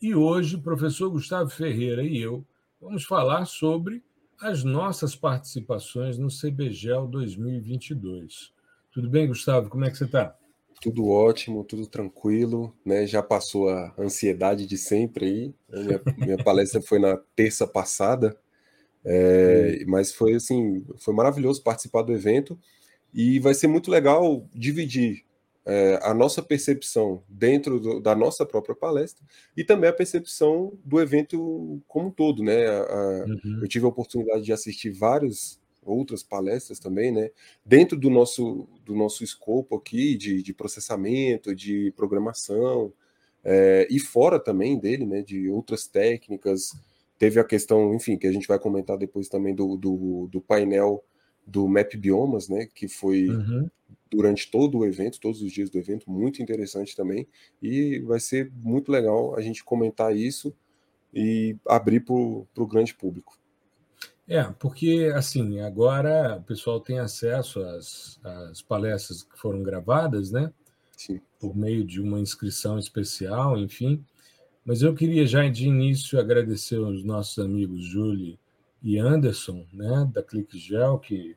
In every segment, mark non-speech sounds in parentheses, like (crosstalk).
e hoje o professor Gustavo Ferreira e eu vamos falar sobre as nossas participações no CBGEL 2022. Tudo bem, Gustavo? Como é que você está? Tudo ótimo, tudo tranquilo, né? Já passou a ansiedade de sempre aí. Minha, minha palestra foi na terça passada, é, mas foi assim, foi maravilhoso participar do evento e vai ser muito legal dividir é, a nossa percepção dentro do, da nossa própria palestra e também a percepção do evento como um todo, né? A, a, uhum. Eu tive a oportunidade de assistir várias outras palestras também, né? Dentro do nosso do nosso escopo aqui de, de processamento, de programação é, e fora também dele, né? De outras técnicas. Teve a questão, enfim, que a gente vai comentar depois também do, do, do painel do Map Biomas, né? Que foi uhum durante todo o evento, todos os dias do evento, muito interessante também. E vai ser muito legal a gente comentar isso e abrir para o grande público. É, porque assim, agora o pessoal tem acesso às, às palestras que foram gravadas, né? Sim. Por meio de uma inscrição especial, enfim. Mas eu queria já de início agradecer aos nossos amigos Julie e Anderson, né, da ClickGel, que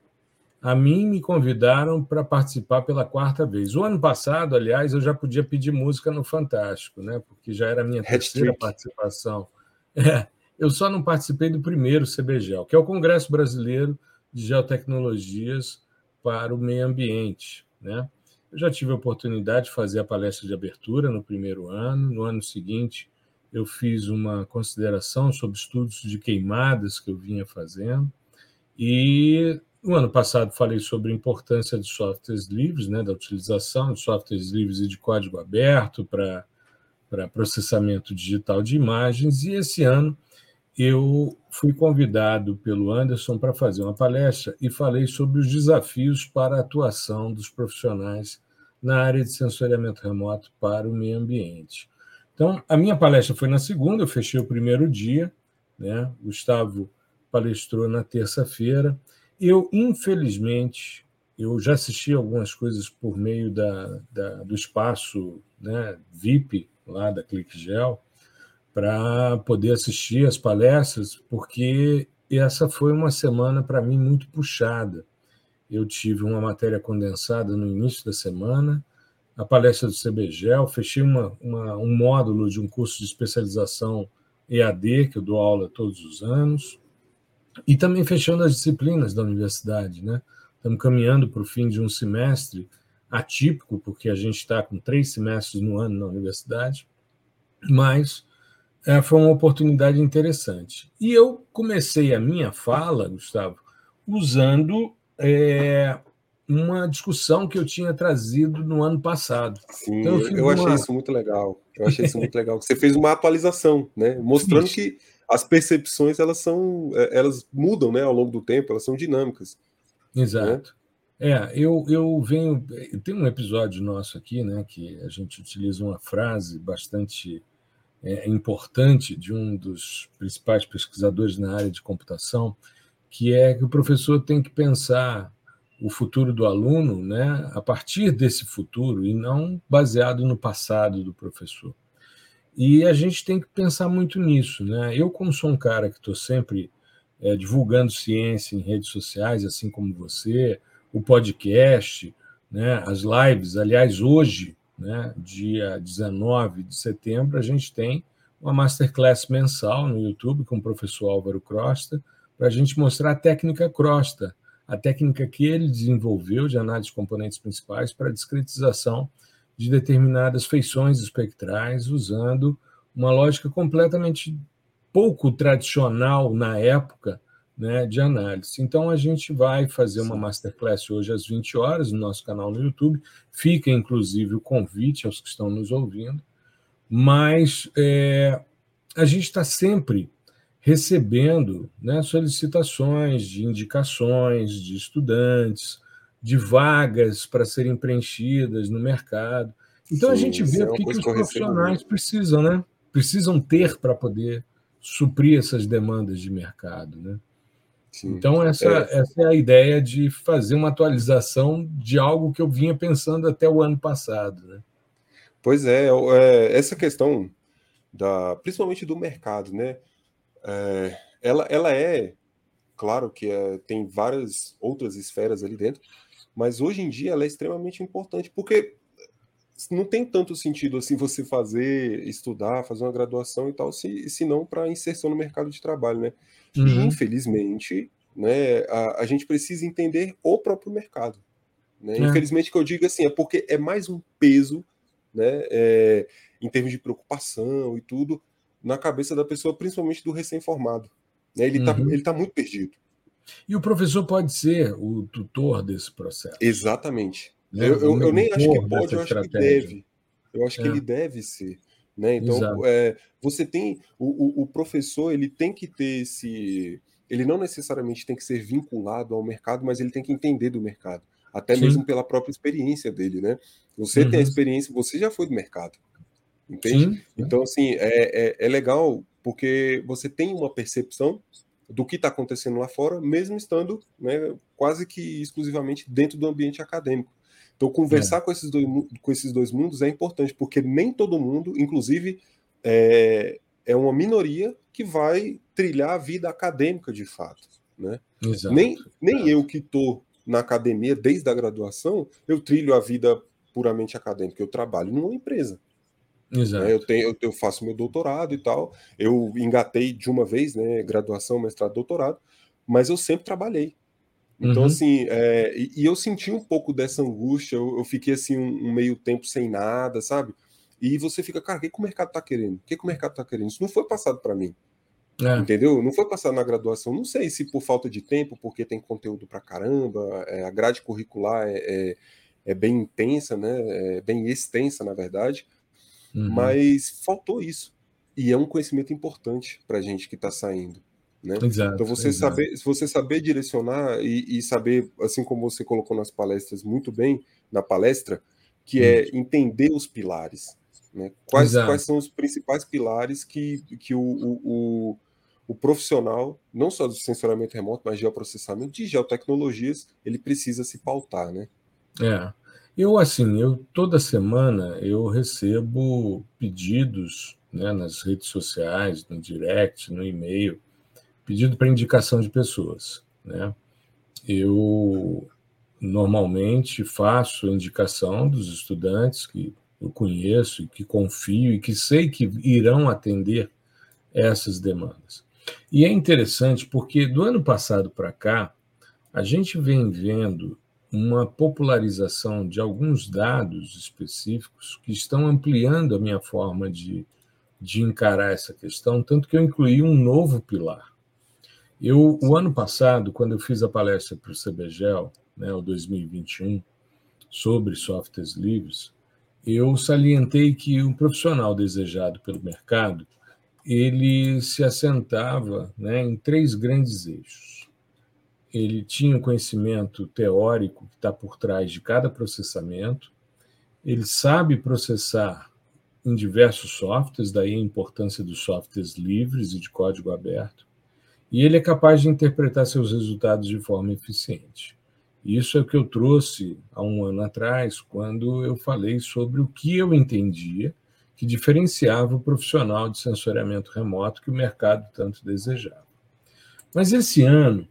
a mim me convidaram para participar pela quarta vez. O ano passado, aliás, eu já podia pedir música no Fantástico, né? Porque já era a minha terceira participação. É, eu só não participei do primeiro CBGEL, que é o Congresso Brasileiro de Geotecnologias para o Meio Ambiente, né? Eu já tive a oportunidade de fazer a palestra de abertura no primeiro ano. No ano seguinte, eu fiz uma consideração sobre estudos de queimadas que eu vinha fazendo. E no ano passado falei sobre a importância de softwares livres, né, da utilização de softwares livres e de código aberto para processamento digital de imagens, e esse ano eu fui convidado pelo Anderson para fazer uma palestra e falei sobre os desafios para a atuação dos profissionais na área de sensoriamento remoto para o meio ambiente. Então, a minha palestra foi na segunda, eu fechei o primeiro dia, né? Gustavo palestrou na terça-feira. Eu, infelizmente, eu já assisti algumas coisas por meio da, da do espaço né, VIP lá da ClickGel para poder assistir as palestras, porque essa foi uma semana para mim muito puxada. Eu tive uma matéria condensada no início da semana, a palestra do CBGEL, fechei uma, uma, um módulo de um curso de especialização EAD, que eu dou aula todos os anos, e também fechando as disciplinas da universidade, né? Estamos caminhando para o fim de um semestre atípico, porque a gente está com três semestres no ano na universidade, mas é, foi uma oportunidade interessante. E eu comecei a minha fala, Gustavo, usando é, uma discussão que eu tinha trazido no ano passado. Sim, então, eu, eu achei uma... isso muito legal. Eu achei isso muito legal. Você fez uma atualização, né? Mostrando Sim. que as percepções elas são é, elas mudam né, ao longo do tempo, elas são dinâmicas. Exato. Né? É, eu, eu venho. Tem um episódio nosso aqui, né, que a gente utiliza uma frase bastante é, importante de um dos principais pesquisadores na área de computação, que é que o professor tem que pensar o futuro do aluno né, a partir desse futuro e não baseado no passado do professor. E a gente tem que pensar muito nisso. Né? Eu, como sou um cara que estou sempre é, divulgando ciência em redes sociais, assim como você, o podcast, né, as lives. Aliás, hoje, né, dia 19 de setembro, a gente tem uma masterclass mensal no YouTube com o professor Álvaro Crosta, para a gente mostrar a técnica Crosta, a técnica que ele desenvolveu de análise de componentes principais para discretização de determinadas feições espectrais usando uma lógica completamente pouco tradicional na época né, de análise. Então, a gente vai fazer uma masterclass hoje às 20 horas no nosso canal no YouTube. Fica, inclusive, o convite aos que estão nos ouvindo. Mas é, a gente está sempre recebendo né, solicitações de indicações de estudantes, de vagas para serem preenchidas no mercado. Então Sim, a gente vê o que, que os profissionais precisam, né? Precisam ter para poder suprir essas demandas de mercado, né? Sim. Então essa é. essa é a ideia de fazer uma atualização de algo que eu vinha pensando até o ano passado, né? Pois é, é essa questão da principalmente do mercado, né? É, ela, ela é, claro que é, tem várias outras esferas ali dentro, mas hoje em dia ela é extremamente importante, porque não tem tanto sentido assim você fazer, estudar, fazer uma graduação e tal, se, se não para inserção no mercado de trabalho, né? Uhum. E infelizmente, né, a, a, gente precisa entender o próprio mercado. Né? É. Infelizmente que eu digo assim, é porque é mais um peso, né, é, em termos de preocupação e tudo, na cabeça da pessoa, principalmente do recém-formado. Né? Ele está uhum. tá muito perdido. E o professor pode ser o tutor desse processo. Exatamente. Né? Eu, eu, eu, nem acho que pode, eu acho estratégia. que deve. Eu acho é. que ele deve ser. Né? Então, é, você tem. O, o, o, professor ele tem que ter esse. Ele não necessariamente tem que ser vinculado ao mercado, mas ele tem que entender do mercado. Até Sim. mesmo pela própria experiência dele, né? Você uhum. tem a uhum. experiência, você já foi do mercado. Entende? Sim. Então, assim, é, é, é legal porque você tem uma percepção do que está acontecendo lá fora, mesmo estando né, quase que exclusivamente dentro do ambiente acadêmico. Então, conversar é. com, esses dois, com esses dois mundos é importante, porque nem todo mundo, inclusive, é, é uma minoria que vai trilhar a vida acadêmica de fato. Né? Exato. Nem, nem eu que estou na academia desde a graduação, eu trilho a vida puramente acadêmica. Eu trabalho numa empresa. Exato. Né? Eu, tenho, eu, faço meu doutorado e tal. Eu engatei de uma vez, né? Graduação, mestrado, doutorado, mas eu sempre trabalhei. Então, uhum. assim, é, e, e, eu senti um pouco dessa angústia, eu, eu fiquei assim um, um, meio tempo sem nada, sabe? E você fica, cara, o que, que o mercado tá querendo? O que, que o mercado tá querendo? Isso não foi passado para mim. É. Entendeu? Não foi passado na graduação. Não sei se por falta de tempo, porque tem conteúdo pra caramba, é, a grade curricular é, é, é bem intensa, né? É bem extensa, na verdade. Uhum. Mas faltou isso. E é um conhecimento importante para a gente que está saindo. Né? Exato, então você exato. saber, você saber direcionar e, e, saber, assim como você colocou nas palestras muito bem na palestra, que é entender os pilares. Né? Quais, quais são os principais pilares que, que o, o, o, o, profissional, não só do sensoramento remoto, mas de geoprocessamento, de geotecnologias, ele precisa se pautar, né? É. Eu, assim, eu toda semana eu recebo pedidos né, nas redes sociais, no direct, no e-mail, pedido para indicação de pessoas. Né? Eu normalmente faço indicação dos estudantes que eu conheço e que confio e que sei que irão atender essas demandas. E é interessante porque do ano passado para cá, a gente vem vendo uma popularização de alguns dados específicos que estão ampliando a minha forma de, de encarar essa questão, tanto que eu incluí um novo pilar. Eu, o ano passado, quando eu fiz a palestra para o CBGEL, né, o 2021, sobre softwares livres, eu salientei que o profissional desejado pelo mercado ele se assentava né, em três grandes eixos ele tinha o conhecimento teórico que está por trás de cada processamento, ele sabe processar em diversos softwares, daí a importância dos softwares livres e de código aberto, e ele é capaz de interpretar seus resultados de forma eficiente. Isso é o que eu trouxe há um ano atrás, quando eu falei sobre o que eu entendia que diferenciava o profissional de sensoriamento remoto que o mercado tanto desejava. Mas esse ano,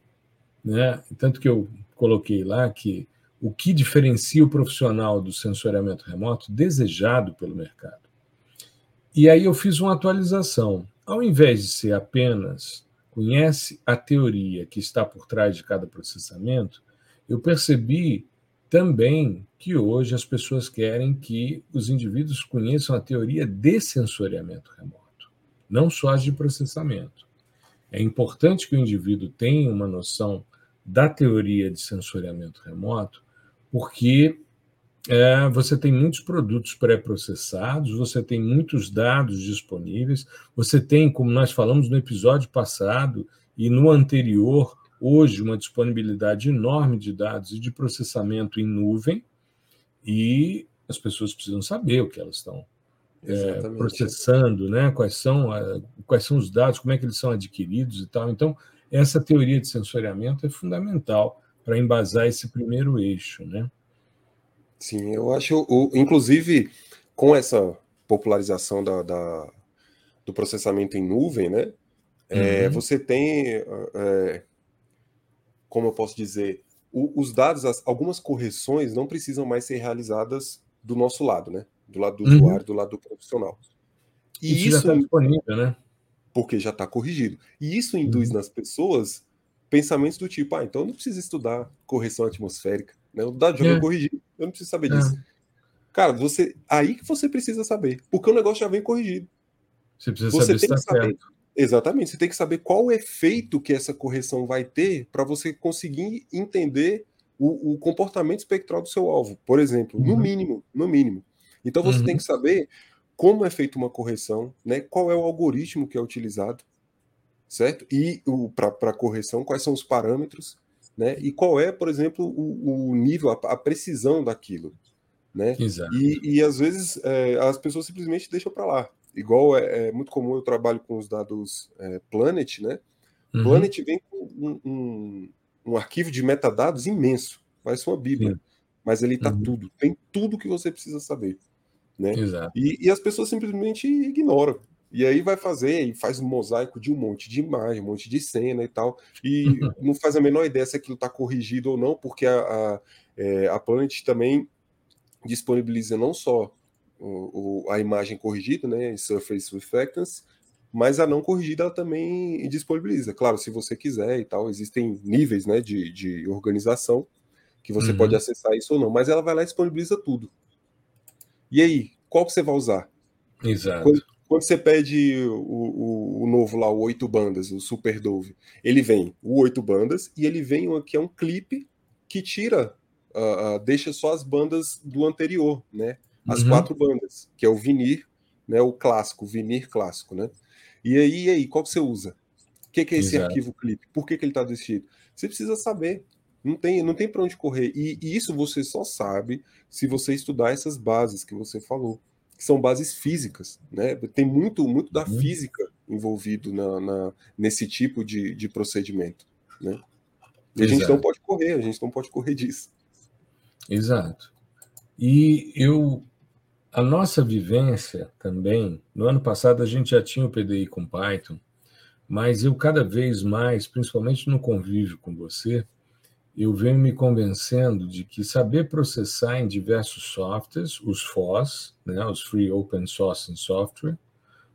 né? Tanto que eu coloquei lá que o que diferencia o profissional do sensoriamento remoto desejado pelo mercado. E aí eu fiz uma atualização. Ao invés de ser apenas conhece a teoria que está por trás de cada processamento, eu percebi também que hoje as pessoas querem que os indivíduos conheçam a teoria de sensoriamento remoto, não só as de processamento. É importante que o indivíduo tenha uma noção da teoria de sensoriamento remoto, porque é, você tem muitos produtos pré-processados, você tem muitos dados disponíveis, você tem, como nós falamos no episódio passado e no anterior, hoje uma disponibilidade enorme de dados e de processamento em nuvem, e as pessoas precisam saber o que elas estão é, processando, né? quais, são, quais são os dados, como é que eles são adquiridos e tal. Então, essa teoria de sensoriamento é fundamental para embasar esse primeiro eixo. Né? Sim, eu acho, o, inclusive, com essa popularização da, da do processamento em nuvem, né? É, uhum. você tem, é, como eu posso dizer, o, os dados, as, algumas correções não precisam mais ser realizadas do nosso lado, né? Do lado do uhum. usuário, do lado do profissional. E isso, isso já está disponível, né? Porque já está corrigido. E isso induz uhum. nas pessoas pensamentos do tipo, ah, então eu não preciso estudar correção atmosférica, né? O dado já é. corrigido, eu não preciso saber disso. É. Cara, você aí que você precisa saber, porque o negócio já vem corrigido. Você precisa você saber tem que saber. Certo. Exatamente, você tem que saber qual o efeito que essa correção vai ter para você conseguir entender o, o, comportamento espectral do seu alvo, por exemplo, uhum. no mínimo, no mínimo. Então você uhum. tem que saber como é feita uma correção, né? Qual é o algoritmo que é utilizado, certo? E para correção, quais são os parâmetros, né? E qual é, por exemplo, o, o nível, a, a, precisão daquilo, né? Exato. E, e às vezes é, as pessoas simplesmente deixam para lá. Igual é, é, muito comum eu trabalho com os dados é, Planet, né? Uhum. Planet vem com um, um, um, arquivo de metadados imenso, parece uma bíblia, Sim. mas ele está uhum. tudo, tem tudo que você precisa saber, né? E, e as pessoas simplesmente ignoram. E aí vai fazer e faz um mosaico de um monte de imagem, um monte de cena e tal, e (laughs) não faz a menor ideia se aquilo está corrigido ou não, porque a, a, é, a Planet também disponibiliza não só o, o, a imagem corrigida, né, Surface Reflectance, mas a não corrigida ela também disponibiliza. Claro, se você quiser e tal, existem níveis né, de, de organização que você uhum. pode acessar isso ou não, mas ela vai lá e disponibiliza tudo. E aí, qual que você vai usar? Exato. Quando, quando você pede o, o, o, novo lá, o oito bandas, o Super Dove, ele vem o oito bandas e ele vem aqui é um clipe que tira, uh, uh, deixa só as bandas do anterior, né? As uhum. quatro bandas, que é o vinir, né? O clássico, o vinir clássico, né? E aí, e aí, qual que você usa? O que, que é esse Exato. arquivo clipe? Por que, que ele está desse jeito? Você precisa saber. Não tem, não tem para onde correr. E, e isso você só sabe se você estudar essas bases que você falou que são bases físicas, né? Tem muito, muito da uhum. física envolvido na, na, nesse tipo de, de procedimento, né? E a gente não pode correr, a gente não pode correr disso. Exato. E eu, a nossa vivência também, no ano passado a gente já tinha o PDI com Python, mas eu cada vez mais, principalmente no convívio com você, eu venho me convencendo de que saber processar em diversos softwares, os FOSS, né, os Free Open Source Software,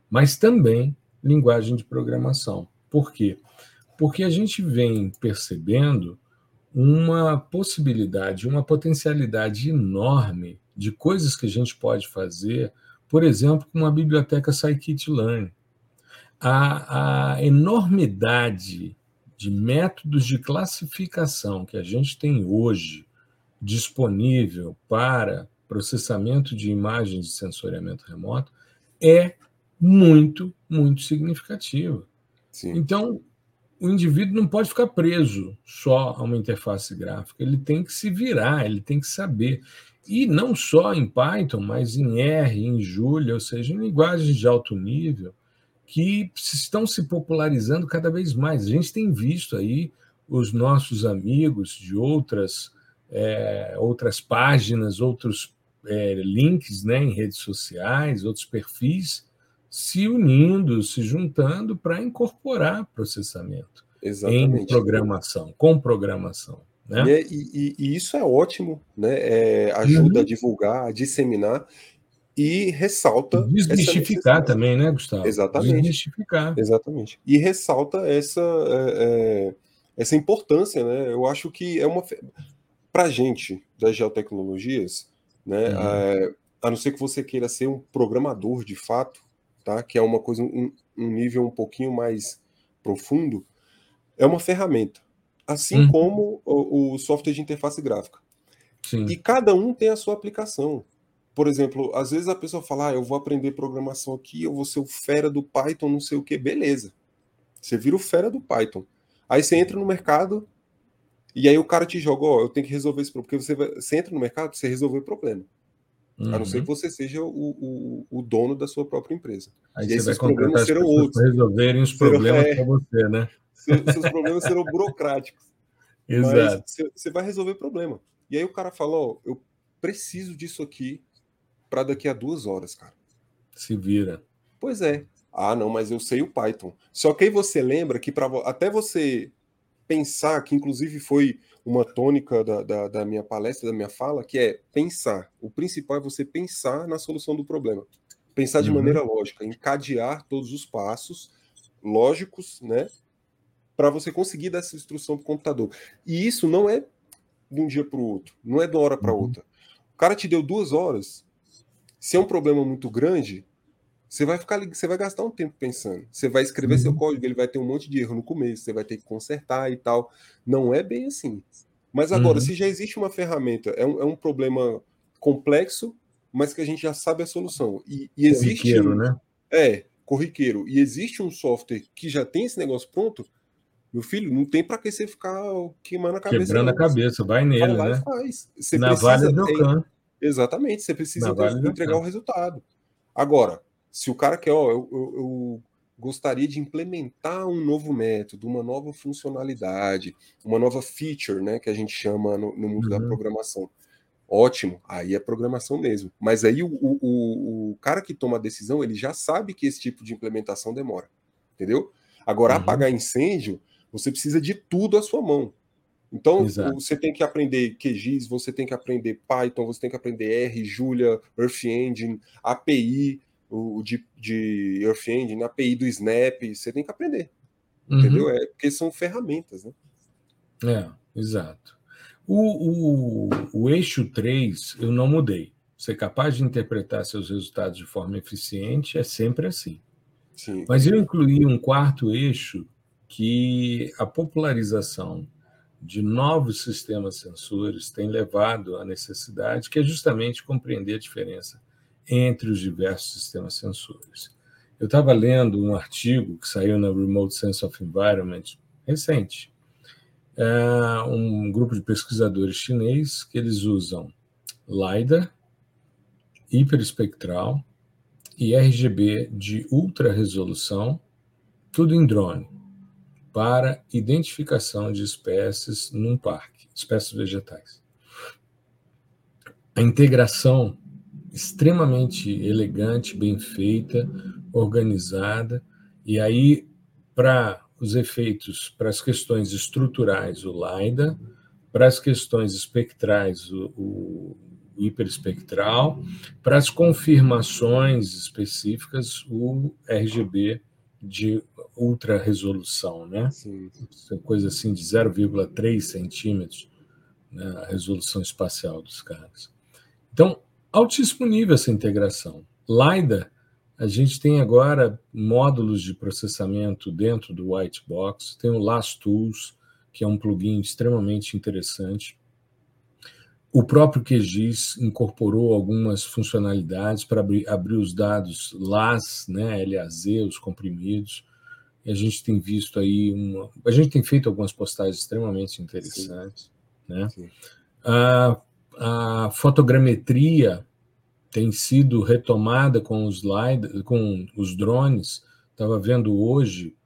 mas também linguagem de programação. Por quê? Porque a gente vem percebendo uma possibilidade, uma potencialidade enorme de coisas que a gente pode fazer, por exemplo, com uma biblioteca scikit-learn. A, a enormidade de métodos de classificação que a gente tem hoje disponível para processamento de imagens de sensoriamento remoto é muito, muito significativa. Então, o indivíduo não pode ficar preso só a uma interface gráfica, ele tem que se virar, ele tem que saber. E não só em Python, mas em R, em Julia, ou seja, em linguagens de alto nível, que estão se popularizando cada vez mais. A gente tem visto aí os nossos amigos de outras, é, outras páginas, outros é, links né, em redes sociais, outros perfis, se unindo, se juntando para incorporar processamento Exatamente. em programação, com programação. Né? E, é, e, e, isso é ótimo, né? É, ajuda uhum. a divulgar, a disseminar e ressalta. Desmistificar também, né, Gustavo? Exatamente. Desmistificar. Exatamente. E ressalta essa, é, é, essa importância, né? Eu acho que é uma. Para a gente das geotecnologias, né? Uhum. É, a não ser que você queira ser um programador de fato, tá? Que é uma coisa, um, um nível um pouquinho mais profundo, é uma ferramenta. Assim uhum. como o, o software de interface gráfica. Sim. E cada um tem a sua aplicação. Por exemplo, às vezes a pessoa fala, ah, eu vou aprender programação aqui, eu vou ser o fera do Python, não sei o que, beleza. Você vira o fera do Python. Aí você entra no mercado e aí o cara te joga, ó, oh, eu tenho que resolver esse problema. Porque você, vai, você entra no mercado você resolver o problema. Uhum. A não ser que uhum. você seja o, o, o, dono da sua própria empresa. Aí e esses problemas serão outros. resolverem os (laughs) problemas é, para você, né? Seus, seus problemas serão burocráticos. (laughs) Exato. Mas você vai resolver o problema. E aí o cara fala, ó, oh, eu preciso disso aqui para daqui a duas horas, cara. Se vira. Pois é. Ah, não, mas eu sei o Python. Só que aí você lembra que para até você pensar, que inclusive foi uma tônica da, da, da, minha palestra, da minha fala, que é pensar. O principal é você pensar na solução do problema. Pensar de uhum. maneira lógica, encadear todos os passos lógicos, né? Para você conseguir dar essa instrução para o computador. E isso não é de um dia para o outro, não é de uma hora para uhum. outra. O cara te deu duas horas. Se é um problema muito grande, você vai ficar, você vai gastar um tempo pensando. Você vai escrever uhum. seu código, ele vai ter um monte de erro no começo, você vai ter que consertar e tal. Não é bem assim. Mas agora, uhum. se já existe uma ferramenta, é um, é um problema complexo, mas que a gente já sabe a solução. E, e existe. Corriqueiro, né? É, corriqueiro. E existe um software que já tem esse negócio pronto. Meu filho, não tem para que você ficar queimando a cabeça. Quebrando não. a cabeça, vai nele, vai né? Faz. Você Na precisa, vale do é, Exatamente, você precisa vale entregar o resultado. Agora, se o cara quer, ó, eu, eu, eu gostaria de implementar um novo método, uma nova funcionalidade, uma nova feature, né, que a gente chama no, no mundo uhum. da programação. Ótimo, aí é programação mesmo. Mas aí o, o, o, cara que toma a decisão, ele já sabe que esse tipo de implementação demora, entendeu? Agora, uhum. apagar incêndio, você precisa de tudo à sua mão. Então, Exato. você tem que aprender QGIS, você tem que aprender Python, você tem que aprender R, Julia, Earth Engine, API, o de, de Earth Engine, API do Snap, você tem que aprender. Uhum. Entendeu? É, porque são ferramentas, né? É, exato. O, o, o eixo 3 eu não mudei. Ser capaz de interpretar seus resultados de forma eficiente é sempre assim. Sim. Mas eu incluí um quarto eixo que a popularização de novos sistemas sensores tem levado à necessidade, que é justamente compreender a diferença entre os diversos sistemas sensores. Eu estava lendo um artigo que saiu na Remote Sense of Environment recente. É um grupo de pesquisadores chinês que eles usam LiDAR, hiperespectral e RGB de ultra resolução, tudo em drone, para identificação de espécies num parque, espécies vegetais. A integração extremamente elegante, bem feita, organizada, e aí, para os efeitos, para as questões estruturais, o LIDA, para as questões espectrais, o, o hiperespectral, para as confirmações específicas, o RGB de ultra resolução, né? Sim. Coisa assim de 0,3 centímetros, né? a resolução espacial dos caras. Então, altíssimo nível essa integração. LiDAR, a gente tem agora módulos de processamento dentro do White Box, tem o Last Tools, que é um plugin extremamente interessante. O próprio QGIS incorporou algumas funcionalidades para abrir, abrir, os dados LAS, né, LAZ, os comprimidos. E a gente tem visto aí uma. A gente tem feito algumas postagens extremamente interessantes. Sim. Né? Sim. A a fotogrametria tem sido retomada com os, light, com os drones. Estava vendo hoje,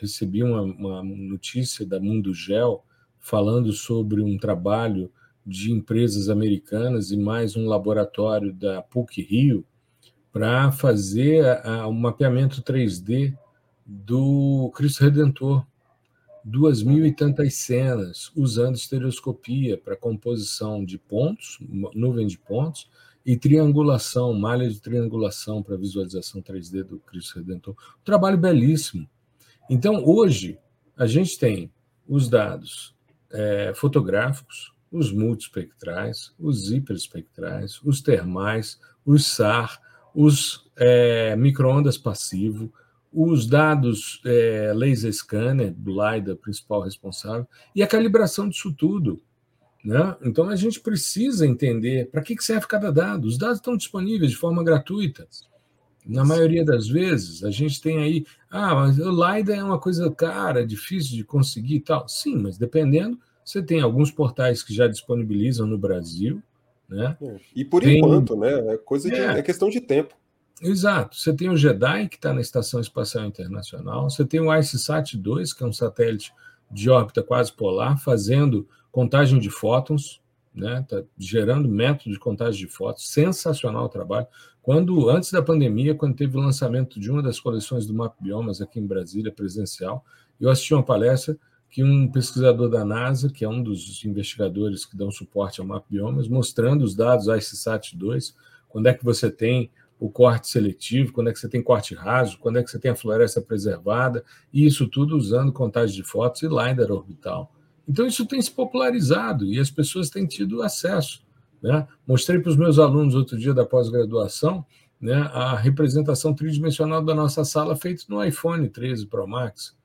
recebi uma, uma notícia da Mundo Gel falando sobre um trabalho de empresas americanas e mais um laboratório da PUC Rio para fazer o um mapeamento 3D do Cristo Redentor duas mil e tantas cenas usando estereoscopia para composição de pontos, nuvem de pontos, e triangulação, malha de triangulação para visualização 3D do Cristo Redentor. Um trabalho belíssimo. Então, hoje, a gente tem os dados é, fotográficos, os multispectrais, os hiperespectrais, os termais, os SAR, os é, microondas passivo, os dados é, laser scanner, do LiDAR, principal responsável, e a calibração disso tudo. Né? Então a gente precisa entender para que, que serve cada dado. Os dados estão disponíveis de forma gratuita. Na maioria das vezes, a gente tem aí, ah, mas o LiDAR é uma coisa cara, difícil de conseguir e tal. Sim, mas dependendo, você tem alguns portais que já disponibilizam no Brasil, né? É, e por tem... enquanto, né? É coisa de, é. é questão de tempo. Exato. Você tem o JEDI, que está na Estação Espacial Internacional, você tem o ICESat-2, que é um satélite de órbita quase polar, fazendo contagem de fótons, né? Tá gerando método de contagem de fótons, sensacional o trabalho. Quando antes da pandemia, quando teve o lançamento de uma das coleções do Map Biomas aqui em Brasília presencial, eu assisti uma palestra que um pesquisador da NASA, que é um dos investigadores que dão suporte ao Map Biomas, mostrando os dados ICSat-2, quando é que você tem o corte seletivo, quando é que você tem corte raso, quando é que você tem a floresta preservada, e isso tudo usando contagem de fotos e LiDAR orbital. Então, isso tem se popularizado e as pessoas têm tido acesso. Né? Mostrei para os meus alunos outro dia da pós-graduação né, a representação tridimensional da nossa sala feita no iPhone 13 Pro Max.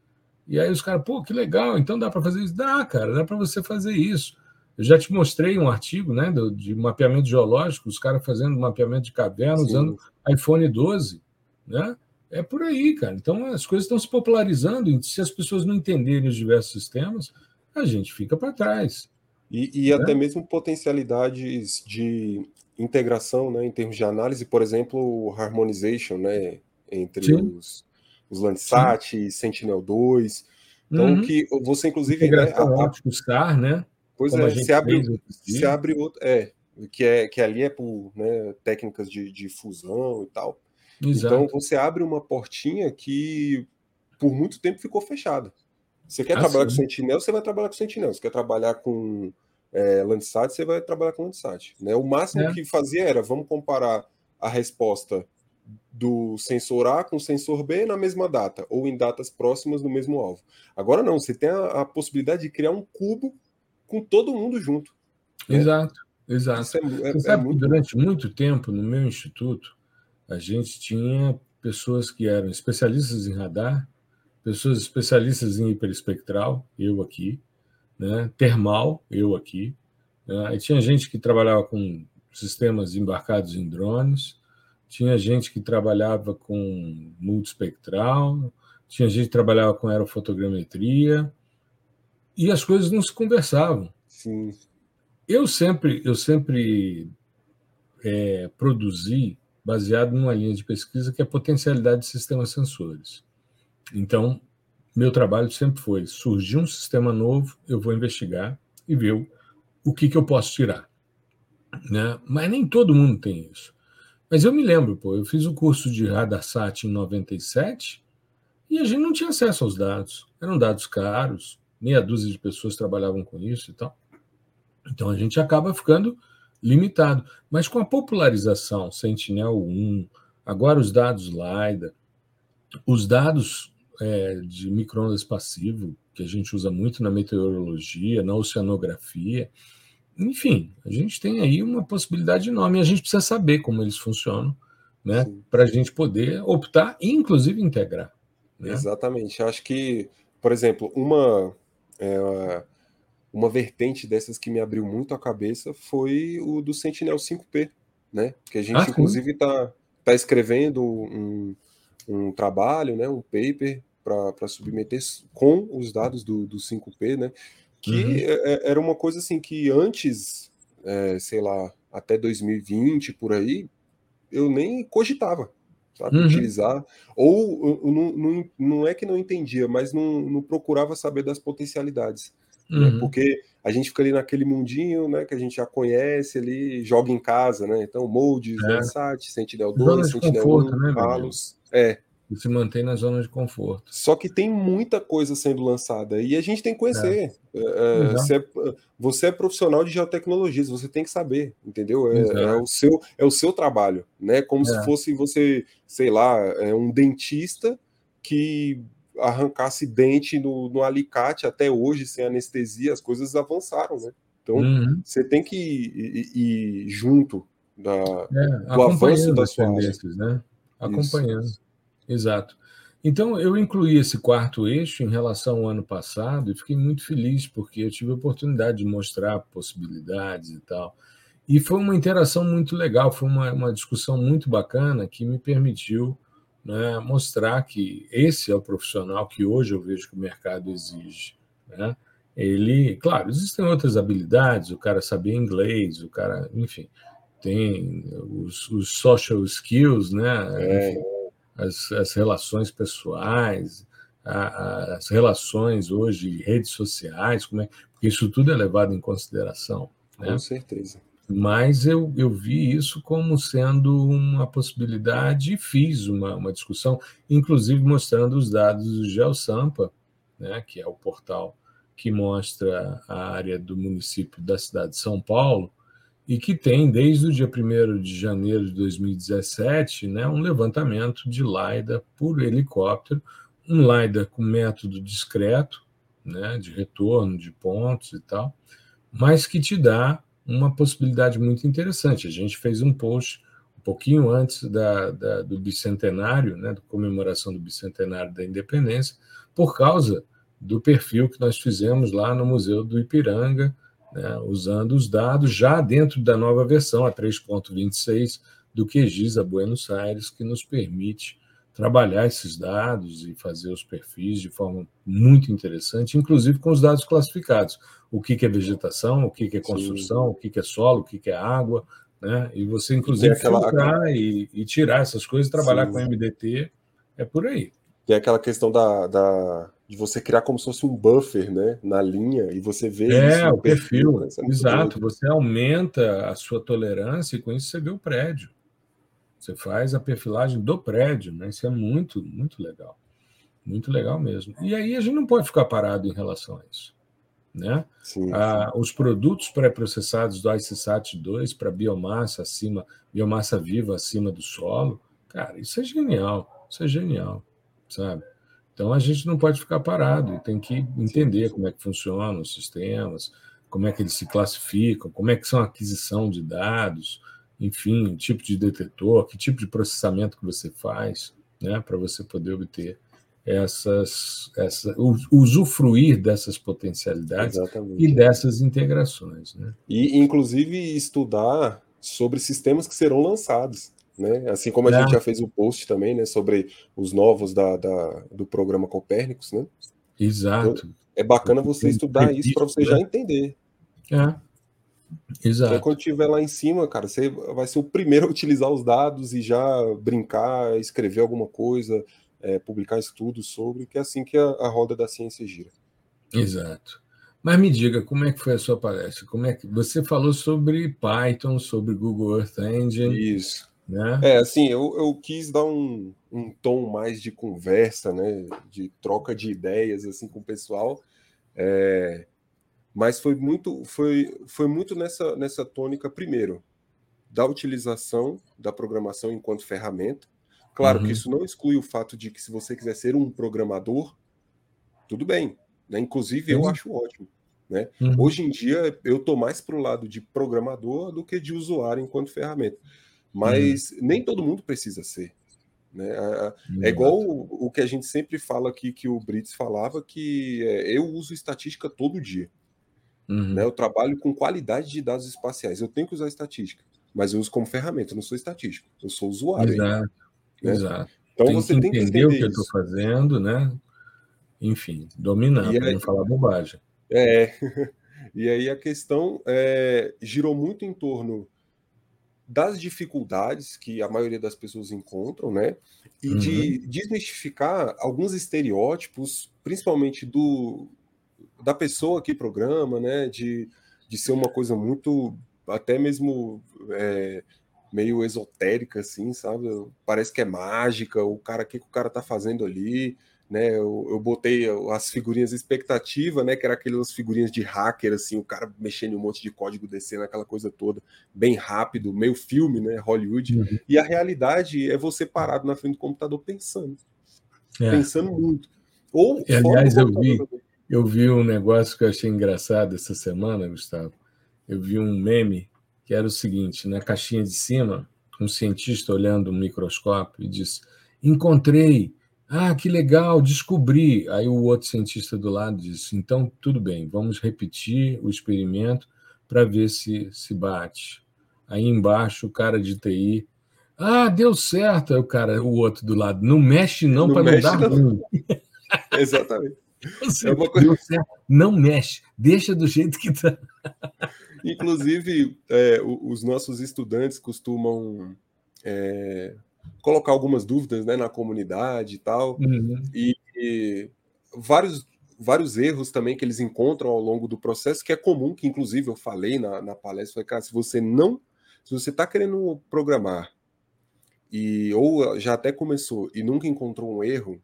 E aí os caras, pô, que legal, então dá para fazer isso? Dá, cara, dá para você fazer isso. Eu já te mostrei um artigo né, de mapeamento geológico, os caras fazendo mapeamento de caverna Sim. usando iPhone 12. Né? É por aí, cara. Então as coisas estão se popularizando, e se as pessoas não entenderem os diversos sistemas, a gente fica para trás. E, e né? até mesmo potencialidades de integração, né, em termos de análise, por exemplo, harmonization, né, entre Sim. os, os Landsat e Sentinel-2. Então, uhum. que você, inclusive... Né, a, óptico SCAR, né? Pois Como é, se abre, se abre outro... É, que, é, que ali é por né, técnicas de, de fusão e tal. Exato. Então, você abre uma portinha que por muito tempo ficou fechada. Você quer ah, trabalhar sim. com Sentinel, você vai trabalhar com Sentinel. Você quer trabalhar com é, Landsat, você vai trabalhar com Landsat. Né? O máximo é. que fazia era, vamos comparar a resposta do sensor A com o sensor B na mesma data, ou em datas próximas no mesmo alvo. Agora não, você tem a, a possibilidade de criar um cubo com todo mundo junto. Né? Exato, exato. É, é, você sabe, muito... durante muito tempo, no meu instituto, a gente tinha pessoas que eram especialistas em radar, pessoas especialistas em hiperespectral, eu aqui, né? termal, eu aqui. Né? E tinha gente que trabalhava com sistemas embarcados em drones, tinha gente que trabalhava com multispectral, tinha gente que trabalhava com aerofotogrametria, e as coisas não se conversavam. Sim. Eu sempre, eu sempre é, produzi baseado numa linha de pesquisa que é a potencialidade de sistemas sensores. Então, meu trabalho sempre foi: surgir um sistema novo, eu vou investigar e ver o que, que eu posso tirar. Né? Mas nem todo mundo tem isso. Mas eu me lembro, pô, eu fiz o curso de Radarsat em 97 e a gente não tinha acesso aos dados. Eram dados caros, meia dúzia de pessoas trabalhavam com isso e tal. Então a gente acaba ficando limitado. Mas com a popularização Sentinel-1, agora os dados LiDAR, os dados é, de microondas passivo, que a gente usa muito na meteorologia, na oceanografia. Enfim, a gente tem aí uma possibilidade enorme e a gente precisa saber como eles funcionam, né? Para a gente poder optar e, inclusive, integrar. Né? Exatamente. Acho que, por exemplo, uma, é, uma vertente dessas que me abriu muito a cabeça foi o do Sentinel 5P, né? Que a gente, ah, inclusive, está tá escrevendo um, um trabalho, né, um paper para submeter com os dados do, do 5P, né? Que uhum. É, é, era uma coisa assim que antes, é, sei lá, até 2020 por aí, eu nem cogitava, sabe, uhum. utilizar. Ou não, não, não é que não entendia, mas não, não procurava saber das potencialidades. Né? Uhum. Porque a gente fica ali naquele mundinho, né, que a gente já conhece ali, joga em casa, né? Então, Moldes, é. Landsat, Sentinel 2, Sentinel 1, né. É, e se mantém na zona de conforto. Só que tem muita coisa sendo lançada e a gente tem que conhecer. É. É, você, é, você, é, profissional de geotecnologias, você tem que saber, entendeu? É, é o, seu, é o seu trabalho, né? Como se é. fosse você, sei lá, é um dentista que arrancasse dente no, no alicate até hoje sem anestesia, as coisas avançaram, né? Então uhum. você tem que ir, ir, ir junto da, do avanço das tendências, né? Acompanhando. Isso. Exato. Então, eu incluí esse quarto eixo em relação ao ano passado e fiquei muito feliz, porque eu tive a oportunidade de mostrar possibilidades e tal. E foi uma interação muito legal, foi uma, uma discussão muito bacana que me permitiu né, mostrar que esse é o profissional que hoje eu vejo que o mercado exige. Né? Ele, claro, existem outras habilidades, o cara saber inglês, o cara, enfim, tem os, os social skills, né? É. Enfim, as, as relações pessoais, a, as relações hoje, redes sociais, como é, porque isso tudo é levado em consideração. Né? Com certeza. Mas eu, eu vi isso como sendo uma possibilidade e fiz uma, uma discussão, inclusive mostrando os dados do GeoSampa, né, que é o portal que mostra a área do município da cidade de São Paulo, e que tem, desde o dia 1 de janeiro de 2017, né, um levantamento de LIDAR por helicóptero, um LIDAR com método discreto, né, de retorno de pontos e tal, mas que te dá uma possibilidade muito interessante. A gente fez um post um pouquinho antes da, da, do bicentenário, né, da comemoração do bicentenário da independência, por causa do perfil que nós fizemos lá no Museu do Ipiranga, né, usando os dados já dentro da nova versão, a 3.26 do QGIS a Buenos Aires, que nos permite trabalhar esses dados e fazer os perfis de forma muito interessante, inclusive com os dados classificados. O que, é vegetação, o que, é construção, Sim. o que, é solo, o que, é água, né? E você, inclusive, aquela... filtrar e, e, tirar essas coisas, trabalhar Sim. com MDT, é por aí. Tem aquela questão da, da, de você criar como se fosse um buffer né, na linha e você vê é. É, o perfil. perfil. Né? É Exato. Você aumenta a sua tolerância e com isso você vê o prédio. Você faz a perfilagem do prédio, né? Isso é muito, muito legal. Muito legal mesmo. E aí a gente não pode ficar parado em relação a isso. Né? Sim, ah, os produtos pré-processados do ICSAT 2 para biomassa acima, biomassa viva acima do solo, cara, isso é genial. Isso é genial, sabe? Então a gente não pode ficar parado, tem que entender como é que funcionam os sistemas, como é que eles se classificam, como é que são a aquisição de dados, enfim, tipo de detetor, que tipo de processamento que você faz, né, para você poder obter essas, essa, usufruir dessas potencialidades Exatamente. e dessas integrações, né? E inclusive estudar sobre sistemas que serão lançados né? Assim como a é. gente já fez o post também, né, sobre os novos da, da do programa Copérnicos, né? Exato. Então, é bacana você estudar isso para você já né? entender. É. Exato. Então, quando estiver lá em cima, cara, você vai ser o primeiro a utilizar os dados e já brincar, escrever alguma coisa, é, publicar estudos sobre, que é assim que a, a roda da ciência gira. Exato. Mas me diga, como é que foi a sua palestra? Como é que você falou sobre Python, sobre Google Earth Engine? Isso. Né? É, assim, eu, eu quis dar um, um tom mais de conversa, né? De troca de ideias assim com o pessoal. É, mas foi muito, foi, foi muito nessa, nessa tônica, primeiro, da utilização da programação enquanto ferramenta. Claro uhum. que isso não exclui o fato de que se você quiser ser um programador, tudo bem. Né? Inclusive, eu acho ótimo. Né? Uhum. Hoje em dia, eu estou mais para o lado de programador do que de usuário enquanto ferramenta. Mas uhum. nem todo mundo precisa ser. Né? É igual o, o, que a gente sempre fala aqui, que o Brits falava, que é, eu uso estatística todo dia. Uhum. Né? Eu trabalho com qualidade de dados espaciais. Eu tenho que usar estatística, mas eu uso como ferramenta, eu não sou estatístico, eu sou usuário. Exato. Né? Exato. Então tem você que tem que entender o que eu estou fazendo, né? Enfim, dominar, para não falar bobagem. É. (laughs) e aí a questão é, girou muito em torno das dificuldades que a maioria das pessoas encontram, né? E uhum. de desmistificar alguns estereótipos, principalmente do da pessoa que programa, né? De, de ser uma coisa muito até mesmo é, meio esotérica, assim, sabe? Parece que é mágica, o cara, o que, que o cara tá fazendo ali, né? Eu, eu botei as figurinhas expectativa, né? Que era aquelas figurinhas de hacker, assim, o cara mexendo em um monte de código, descendo aquela coisa toda, bem rápido, meio filme, né? Hollywood. Uhum. E a realidade é você parado na frente do computador pensando. É. Pensando muito. Ou, e, aliás, eu vi, eu vi um negócio que eu achei engraçado essa semana, Gustavo. Eu vi um meme que era o seguinte: na caixinha de cima, um cientista olhando um microscópio e disse: Encontrei Ah, que legal, descobri. Aí o outro cientista do lado disse: então tudo bem, vamos repetir o experimento para ver se se bate. Aí embaixo o cara de TI, ah, deu certo. Aí o cara, o outro do lado, não mexe não, para não dar ruim. (laughs) Exatamente. (laughs) Assim, é coisa... Não mexe, deixa do jeito que está. Inclusive, é, os nossos estudantes costumam é, colocar algumas dúvidas né, na comunidade e tal, uhum. e, e, vários, vários erros também que eles encontram ao longo do processo, que é comum, que inclusive eu falei na, na palestra, falei, cara, se você não, se você está querendo programar, e ou já até começou e nunca encontrou um erro,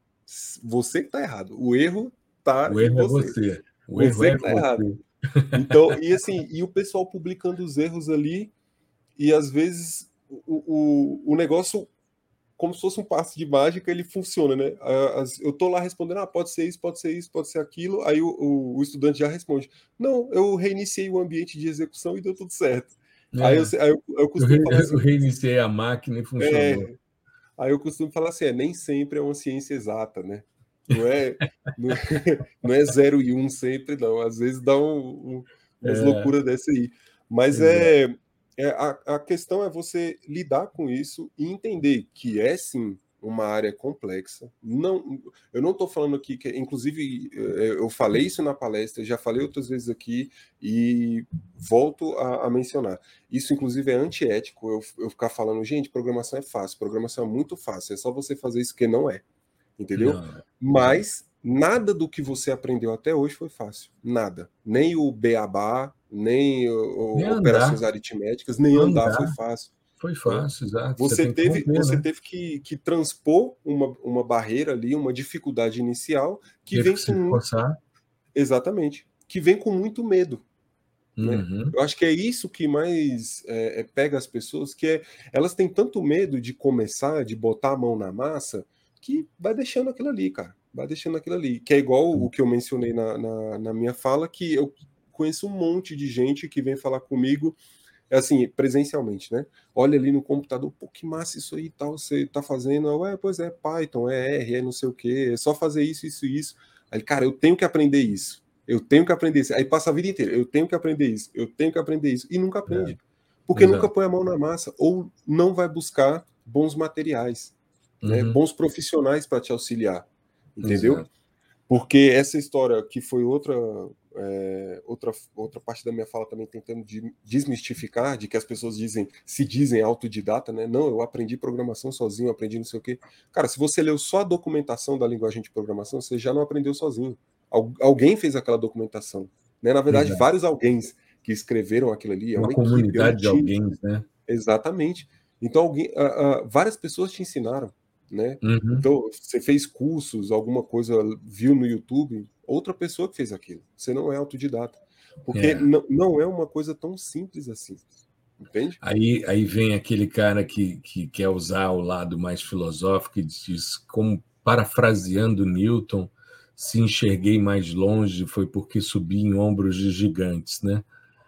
você que está errado. O erro está O erro é você. O erro você é tá errado. Então, e assim, e o pessoal publicando os erros ali, e às vezes o, o, o negócio como se fosse um passe de mágica, ele funciona, né? Eu tô lá respondendo, ah, pode ser isso, pode ser isso, pode ser aquilo. Aí o, o, o estudante já responde, não, eu reiniciei o ambiente de execução e deu tudo certo. É. Aí, eu, aí eu, eu costumo eu, falar (laughs) assim, eu reiniciei a máquina e funcionou. É, aí eu costumo falar assim, é, nem sempre é uma ciência exata, né? Não é, (laughs) não é, não é zero e um sempre, não. Às vezes dá um, um, umas é. loucuras dessa aí. Mas é, é a, a questão é você lidar com isso e entender que é sim uma área complexa. Não, eu não estou falando aqui que, inclusive, é, eu falei isso na palestra, já falei outras vezes aqui e volto a, a mencionar. Isso, inclusive, é antiético. Eu, eu ficar falando, gente, programação é fácil, programação é muito fácil. É só você fazer isso que não é, entendeu? Não. Mas nada do que você aprendeu até hoje foi fácil, nada. Nem o beabá, nem, o, nem operações andar. aritméticas, nem andar. andar foi fácil. Foi fácil, exato. Você, você teve, você né? teve que, que transpor uma, uma barreira ali, uma dificuldade inicial que teve vem que com. Forçar. Exatamente. Que vem com muito medo. Né? Uhum. Eu acho que é isso que mais é, é, pega as pessoas, que é elas têm tanto medo de começar, de botar a mão na massa, que vai deixando aquilo ali, cara. Vai deixando aquilo ali. Que é igual o que eu mencionei na, na, na minha fala, que eu conheço um monte de gente que vem falar comigo é assim, presencialmente, né? Olha ali no computador, pô, que massa isso aí e tal, você tá fazendo, ué, pois é, Python, é R, é não sei o que, é só fazer isso, isso, isso. Aí, cara, eu tenho que aprender isso, eu tenho que aprender isso. Aí passa a vida inteira, eu tenho que aprender isso, eu tenho que aprender isso, e nunca aprende. É. Porque Exato. nunca põe a mão na massa, ou não vai buscar bons materiais, né? uhum. né? bons profissionais para te auxiliar, entendeu? Exato. Porque essa história que foi outra é, outra, outra parte da minha fala também tentando de desmistificar, de que as pessoas dizem, se dizem autodidata, né? Não, eu aprendi programação sozinho, aprendi não sei o quê. Cara, se você leu só a documentação da linguagem de programação, você já não aprendeu sozinho. alguém fez aquela documentação. Né? Na verdade, Exato. vários alguém que escreveram aquilo ali. É uma, uma comunidade de alguém, né? Exatamente. Então, alguém, uh, uh, várias pessoas te ensinaram né? Uhum. Então, você fez cursos, alguma coisa, viu no YouTube, outra pessoa que fez aquilo. Você não é autodidata. Porque é. Não, não é uma coisa tão simples assim. Entende? Aí, aí vem aquele cara que, que quer usar o lado mais filosófico e diz, como parafraseando Newton, se enxerguei mais longe foi porque subi em ombros de gigantes, né?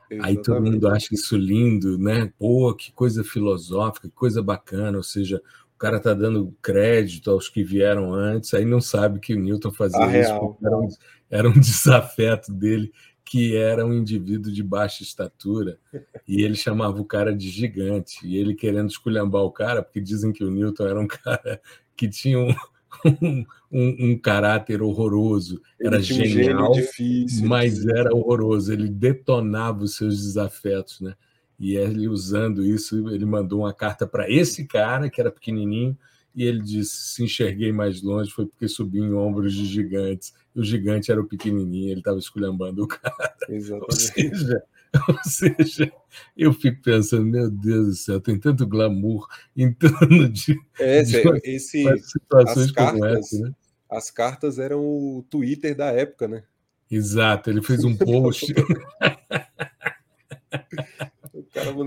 Exatamente. Aí todo mundo acha isso lindo, né? Pô, que coisa filosófica, que coisa bacana, ou seja, cara está dando crédito aos que vieram antes, aí não sabe que o Newton fazia isso, era um, era um (laughs) desafeto dele, que era um indivíduo de baixa estatura, e ele chamava o cara de gigante, e ele querendo esculhambar o cara, porque dizem que o Newton era um (laughs) cara que tinha um, um, um, um caráter horroroso, ele era genial, um difícil, mas era horroroso, ele detonava os seus desafetos, né? E ele usando isso, ele mandou uma carta para esse cara, que era pequenininho, e ele disse: Se enxerguei mais longe foi porque subi em ombros de gigantes. E o gigante era o pequenininho, ele estava esculhambando o cara. (laughs) Exatamente. Ou seja, (laughs) ou seja, eu fico pensando: Meu Deus do céu, tem tanto glamour em torno de, é, de esse, situações cartas, como essa. Né? As cartas eram o Twitter da época, né? Exato, ele fez (laughs) um post.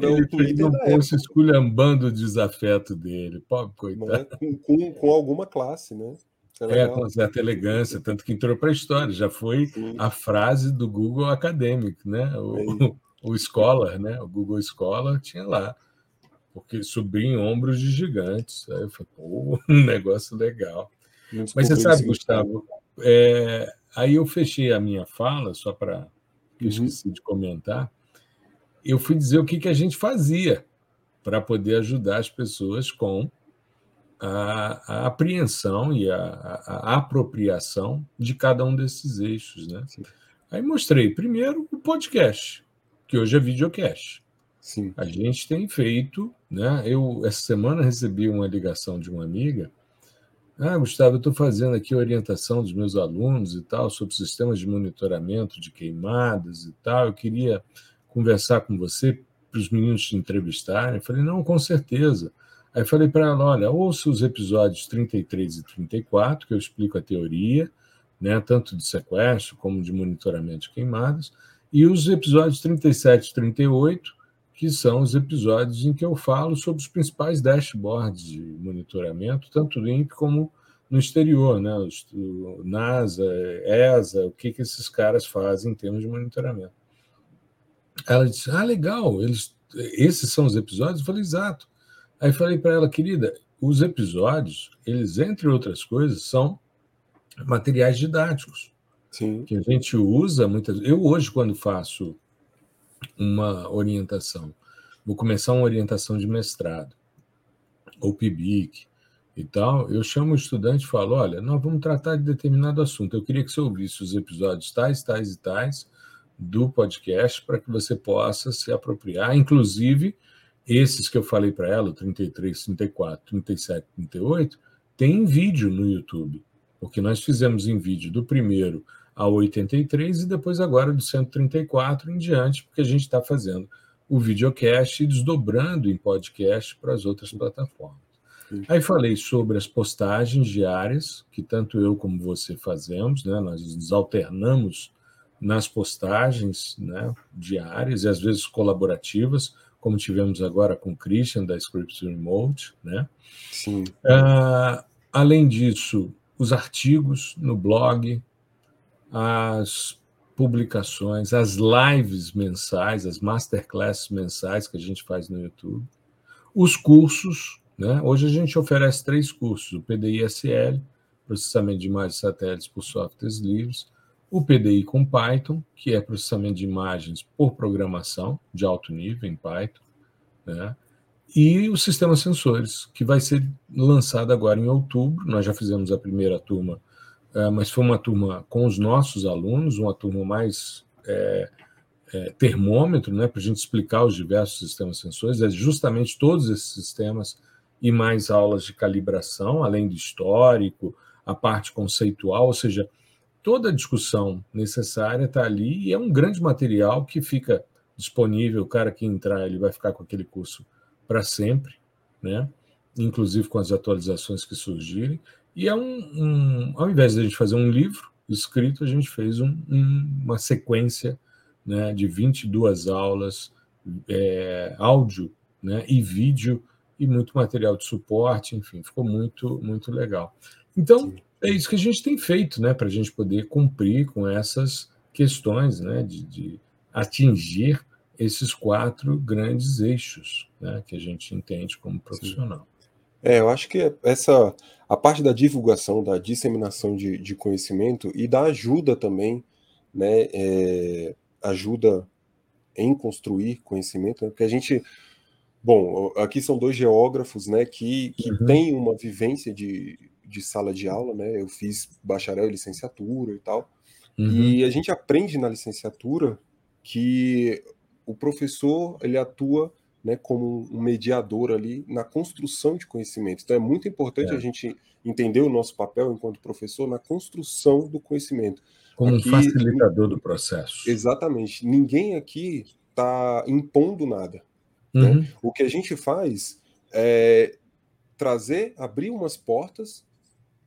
Ele um Twitter. um post esculhambando o desafeto dele. Pobre coitado. Com, com, com, alguma classe, né? É, é com certa elegância, tanto que entrou para a história. Já foi Sim. a frase do Google Academic, né? O, o, (laughs) o Scholar, né? O Google Scholar tinha lá. Porque subir em ombros de gigantes. Aí eu falei, pô, (laughs) um negócio legal. Mas você sabe, Gustavo, é, aí eu fechei a minha fala, só para. Uhum. esqueci de comentar. Eu fui dizer o que, que a gente fazia para poder ajudar as pessoas com a, a apreensão e a, a, apropriação de cada um desses eixos. Né? Aí mostrei, primeiro, o podcast, que hoje é videocast. Sim. A gente tem feito, né? Eu essa semana recebi uma ligação de uma amiga. Ah, Gustavo, eu estou fazendo aqui a orientação dos meus alunos e tal sobre sistemas de monitoramento de queimadas e tal. Eu queria conversar com você para os meninos te entrevistarem. Eu falei, não, com certeza. Aí falei para ela, olha, ouça os episódios 33 e 34, que eu explico a teoria, né, tanto de sequestro como de monitoramento de queimadas, e os episódios 37 e 38, que são os episódios em que eu falo sobre os principais dashboards de monitoramento, tanto no INPE como no exterior, né? O NASA, ESA, o que, que esses caras fazem em termos de monitoramento. Ela disse: Ah, legal, eles, esses são os episódios? Eu falei: Exato. Aí falei para ela, querida, os episódios, eles, entre outras coisas, são materiais didáticos. Sim. Que a gente usa muitas Eu, hoje, quando faço uma orientação. Vou começar uma orientação de mestrado, ou PIBIC e tal. Eu chamo o estudante e falo: olha, nós vamos tratar de determinado assunto. Eu queria que você ouvisse os episódios tais, tais e tais do podcast para que você possa se apropriar, inclusive esses que eu falei para ela, 33, 34, 37, 38, tem vídeo no YouTube, porque nós fizemos em vídeo do primeiro a 83 e depois agora do 134 em diante, porque a gente está fazendo o videocast e desdobrando em podcast para as outras plataformas. Aí falei sobre as postagens diárias, que tanto eu como você fazemos, né? nós nos alternamos nas postagens né, diárias e às vezes colaborativas, como tivemos agora com o Christian da Scripts Remote. Né? Sim. Uh, além disso, os artigos no blog, as publicações, as lives mensais, as masterclasses mensais que a gente faz no YouTube, os cursos. Né? Hoje a gente oferece três cursos: o PDI-SL, processamento de imagens satélites por softwares livres, o PDI com Python, que é processamento de imagens por programação de alto nível em Python, né? e o sistema sensores, que vai ser lançado agora em outubro. Nós já fizemos a primeira turma é, mas foi uma turma com os nossos alunos, uma turma mais é, é, termômetro, né, para a gente explicar os diversos sistemas sensores, é justamente todos esses sistemas e mais aulas de calibração, além do histórico, a parte conceitual, ou seja, toda a discussão necessária está ali e é um grande material que fica disponível. O cara que entrar ele vai ficar com aquele curso para sempre, né? inclusive com as atualizações que surgirem. E é um, um, ao invés de a gente fazer um livro escrito, a gente fez um, um, uma sequência né, de 22 aulas, é, áudio né, e vídeo, e muito material de suporte, enfim, ficou muito, muito legal. Então, Sim. É isso que a gente tem feito né, para a gente poder cumprir com essas questões né, de, de atingir esses quatro grandes eixos né, que a gente entende como profissional. É, eu acho que essa a parte da divulgação, da disseminação de, de conhecimento e da ajuda também, né, é, ajuda em construir conhecimento, né, porque a gente, bom, aqui são dois geógrafos, né, que, que uhum. têm uma vivência de, de sala de aula, né, eu fiz bacharel e licenciatura e tal, uhum. e a gente aprende na licenciatura que o professor, ele atua né, como um mediador ali na construção de conhecimento. Então é muito importante é. a gente entender o nosso papel enquanto professor na construção do conhecimento. Como aqui, um facilitador do processo. Exatamente. Ninguém aqui está impondo nada. Né? Uhum. Né? O que a gente faz é trazer, abrir umas portas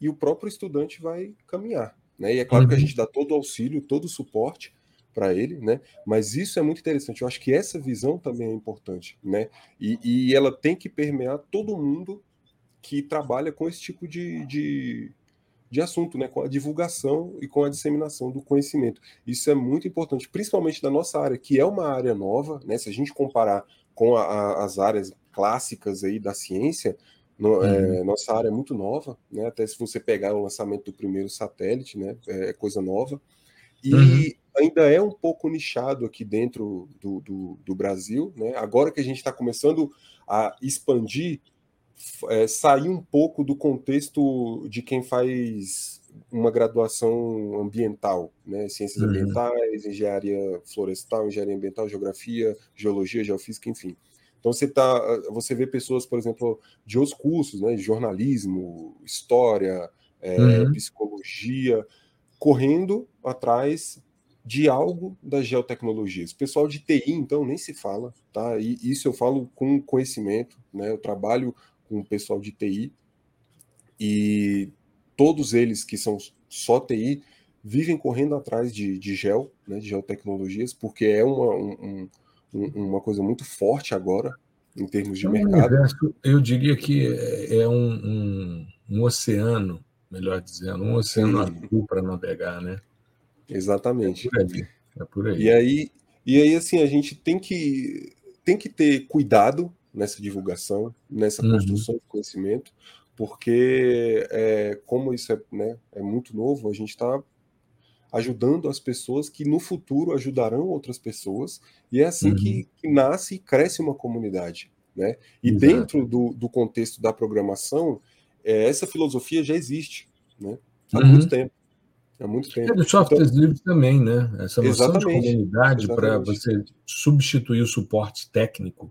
e o próprio estudante vai caminhar. Né? E é claro que a uhum. gente dá todo o auxílio, todo o suporte, para ele, né? Mas isso é muito interessante. Eu acho que essa visão também é importante, né? E, e ela tem que permear todo mundo que trabalha com esse tipo de, de, de assunto, né? Com a divulgação e com a disseminação do conhecimento. Isso é muito importante, principalmente na nossa área, que é uma área nova, né? Se a gente comparar com a, a, as áreas clássicas aí da ciência, No, é, uhum. é, nossa área é muito nova, né? Até se você pegar o lançamento do primeiro satélite, né? É, é coisa nova. E uhum. ainda é um pouco nichado aqui dentro do, do, do Brasil, né? Agora que a gente está começando a expandir, é, sair um pouco do contexto de quem faz uma graduação ambiental, né? Ciências uhum. ambientais, engenharia florestal, engenharia ambiental, geografia, geologia, geofísica, enfim. Então você tá, você vê pessoas, por exemplo, de outros cursos, né, de jornalismo, história, é, uhum. psicologia, correndo atrás de algo das geotecnologias. Pessoal de TI, então, nem se fala, tá? E isso eu falo com conhecimento, né? Eu trabalho com o pessoal de TI e todos eles que são só TI vivem correndo atrás de, de gel, né, de geotecnologias, porque é uma, um, uma coisa muito forte agora, em termos de é um mercado. Universo, eu diria que é, é um, um, um oceano, melhor dizendo, um oceano azul para navegar, né? Exatamente. É por aí. É por aí. E aí, e aí assim, a gente tem que, tem que ter cuidado nessa divulgação, nessa uhum. construção de conhecimento, porque é, como isso é, né, é muito novo, a gente está ajudando as pessoas que no futuro ajudarão outras pessoas, e é assim uhum. que, que, nasce e cresce uma comunidade. Né? E Exato. dentro do, do, contexto da programação, é, essa filosofia já existe né? há uhum. muito tempo. Há muito tempo. É, dos softwares então, livres também, né? Essa noção de comunidade para você substituir o suporte técnico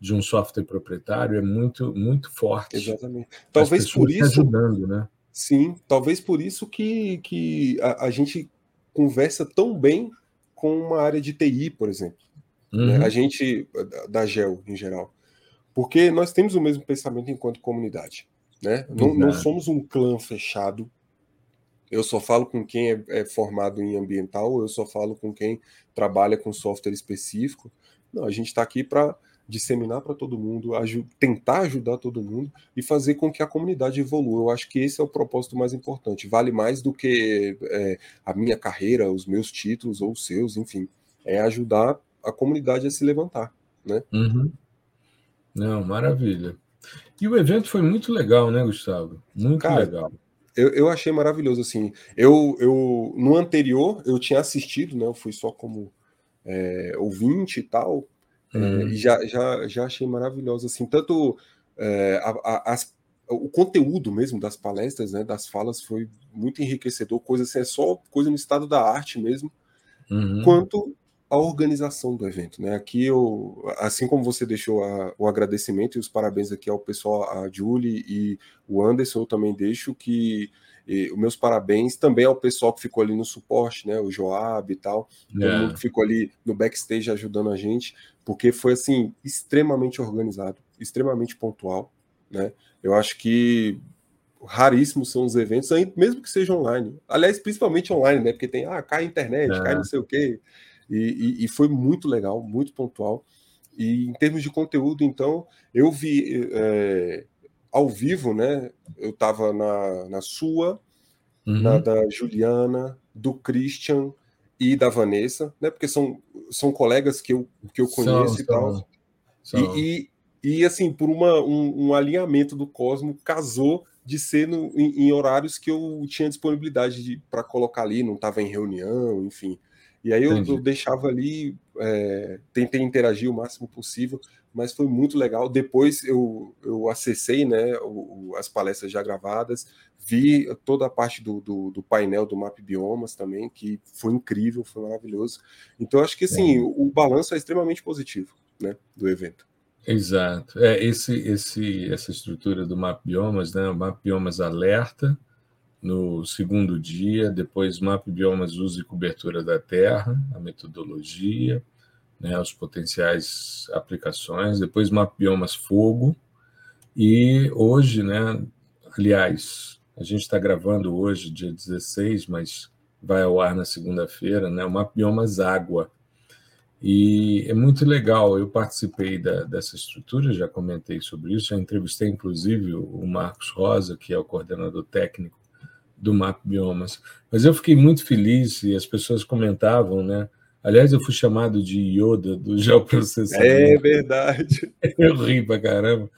de um software proprietário é muito muito forte. Exatamente. Talvez por isso ajudando, né? Sim, talvez por isso que, que a, a gente conversa tão bem com uma área de TI, por exemplo. Né? Uhum. A gente, da GEL em geral. Porque nós temos o mesmo pensamento enquanto comunidade. Né? Não, não, somos um clã fechado. Eu só falo com quem é, é, formado em ambiental, eu só falo com quem trabalha com software específico. Não, a gente está aqui para disseminar para todo mundo, tentar ajudar todo mundo e fazer com que a comunidade evolua. Eu acho que esse é o propósito mais importante. Vale mais do que é, a minha carreira, os meus títulos ou os seus, enfim. É ajudar a comunidade a se levantar, né? Uhum. Não, maravilha. E o evento foi muito legal, né, Gustavo? Muito Cara, legal. Eu, eu achei maravilhoso, assim. Eu, eu, no anterior, eu tinha assistido, né? Eu fui só como é, ouvinte e tal, Uhum. e já, já, já achei maravilhoso, assim, tanto é, a, a, as, o conteúdo mesmo das palestras, né, das falas, foi muito enriquecedor, coisa assim, é só coisa no estado da arte mesmo, uhum. quanto a organização do evento, né? Aqui eu, assim como você deixou a, o agradecimento e os parabéns aqui ao pessoal, a Julie e o Anderson, eu também deixo que e, os meus parabéns também ao pessoal que ficou ali no suporte, né? O Joab e tal, todo é. mundo que ficou ali no backstage ajudando a gente, porque foi assim extremamente organizado, extremamente pontual, né? Eu acho que raríssimos são os eventos, mesmo que seja online. Aliás, principalmente online, né? Porque tem, ah, cai a internet, é. cai não sei o quê. E, e, e, foi muito legal, muito pontual. E em termos de conteúdo, então, eu vi é, ao vivo, né? Eu estava na, na sua, uhum. na da Juliana, do Christian e da Vanessa, né? Porque são, são colegas que eu, que eu conheço são, e tal. São. E, e, e, assim, por uma, um, um, alinhamento do Cosmo, casou de ser no, em, em horários que eu tinha disponibilidade para colocar ali, não estava em reunião, enfim. E aí eu, eu deixava ali, é, tentei interagir o máximo possível, mas foi muito legal. Depois eu, eu acessei né, o, o, as palestras já gravadas, vi toda a parte do, do, do, painel do Map Biomas também, que foi incrível, foi maravilhoso. Então acho que assim, é. o, o balanço é extremamente positivo né, do evento. Exato. É, esse, esse, essa estrutura do Map Biomas, né, o Map Biomas alerta, no segundo dia, depois mapa biomas, uso e cobertura da Terra, a metodologia, né, os potenciais aplicações, depois biomas fogo, e hoje, né, aliás, a gente está gravando hoje, dia 16, mas vai ao ar na segunda-feira, né, o biomas água, e é muito legal, eu participei da, dessa estrutura, já comentei sobre isso, já entrevistei inclusive o Marcos Rosa, que é o coordenador técnico do Map Biomas. Mas eu fiquei muito feliz e as pessoas comentavam, né? Aliás, eu fui chamado de Yoda do (laughs) geoprocessamento. É verdade. (laughs) Eu ri pra caramba.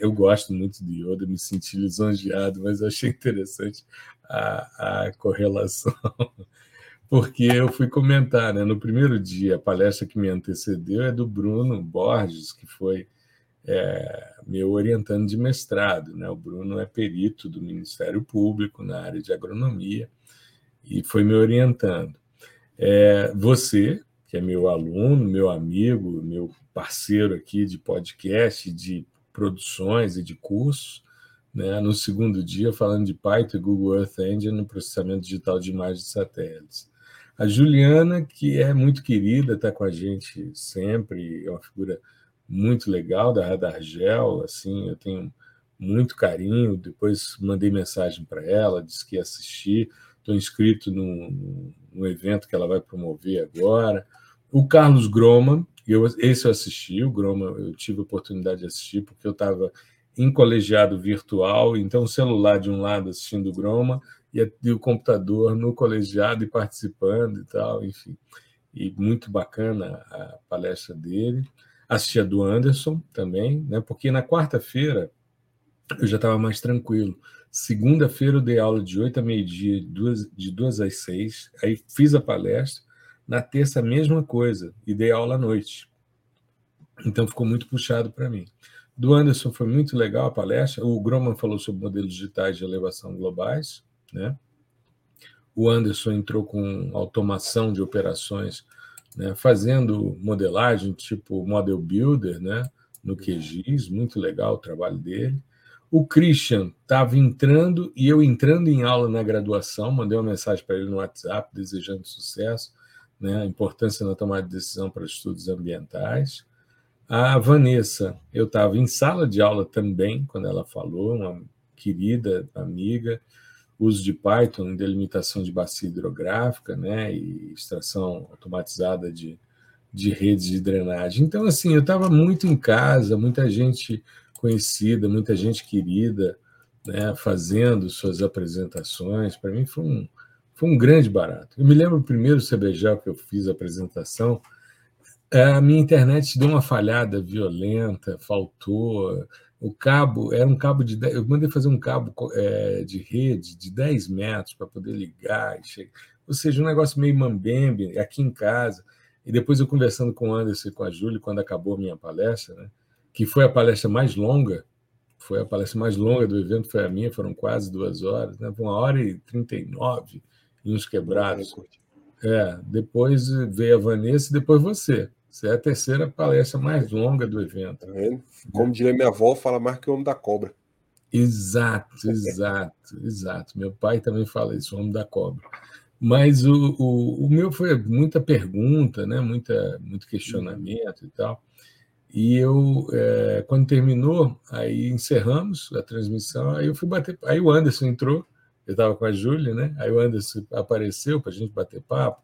Eu gosto muito do Yoda, me senti lisonjeado, mas achei interessante a, a correlação, (laughs) porque eu fui comentar, né? No primeiro dia, a palestra que me antecedeu é do Bruno Borges, que foi é, meu orientando de mestrado. Né? O Bruno é perito do Ministério Público na área de agronomia e foi me orientando. É, você, que é meu aluno, meu amigo, meu parceiro aqui de podcast, de produções e de cursos, né? no segundo dia falando de Python e Google Earth Engine no processamento digital de imagens de satélites. A Juliana, que é muito querida, está com a gente sempre, é uma figura muito legal da Radar Gel, assim, eu tenho muito carinho. Depois mandei mensagem para ela, disse que ia assistir. Estou inscrito no, no, evento que ela vai promover agora. O Carlos Groman, eu, esse eu assisti, o Groma eu tive a oportunidade de assistir, porque eu estava em colegiado virtual, então o celular de um lado assistindo o Groma e, e o computador no colegiado e participando e tal, enfim. E muito bacana a palestra dele assisti a do Anderson também, né? porque na quarta-feira eu já estava mais tranquilo. Segunda-feira eu dei aula de 8 a meio-dia, de 2 às 6, aí fiz a palestra. Na terça, a mesma coisa, e dei aula à noite. Então ficou muito puxado para mim. Do Anderson foi muito legal a palestra. O Groman falou sobre modelos digitais de elevação globais. Né? O Anderson entrou com automação de operações né, fazendo modelagem tipo Model Builder né, no QGIS, muito legal o trabalho dele. O Christian estava entrando e eu entrando em aula na graduação, mandei uma mensagem para ele no WhatsApp desejando sucesso, né, a importância na tomada de decisão para estudos ambientais. A Vanessa, eu estava em sala de aula também, quando ela falou, uma querida amiga, uso de Python em delimitação de bacia hidrográfica né, e extração automatizada de, de redes de drenagem. Então, assim, eu estava muito em casa, muita gente conhecida, muita gente querida, né, fazendo suas apresentações. Para mim foi um, foi um grande barato. Eu me lembro o primeiro CBJ que eu fiz a apresentação, a minha internet deu uma falhada violenta, faltou o cabo era um cabo de 10, eu mandei fazer um cabo é, de rede de 10 metros para poder ligar, ou seja, um negócio meio mambembe aqui em casa. E depois eu conversando com o Anderson e com a Júlia, quando acabou a minha palestra, né, que foi a palestra mais longa, foi a palestra mais longa do evento, foi a minha, foram quase duas horas, né, uma hora e 39 e uns quebrados. É, depois veio a Vanessa e depois você. Você é a terceira palestra mais longa do evento. Tá Como diria minha avó, fala mais que o homem da cobra. Exato, exato, (laughs) exato. Meu pai também fala isso, o homem da cobra. Mas o, o, o meu foi muita pergunta, né? Muita, muito questionamento e tal. E eu, é, quando terminou, aí encerramos a transmissão, aí eu fui bater. Aí o Anderson entrou, eu estava com a Júlia, né? Aí o Anderson apareceu para a gente bater papo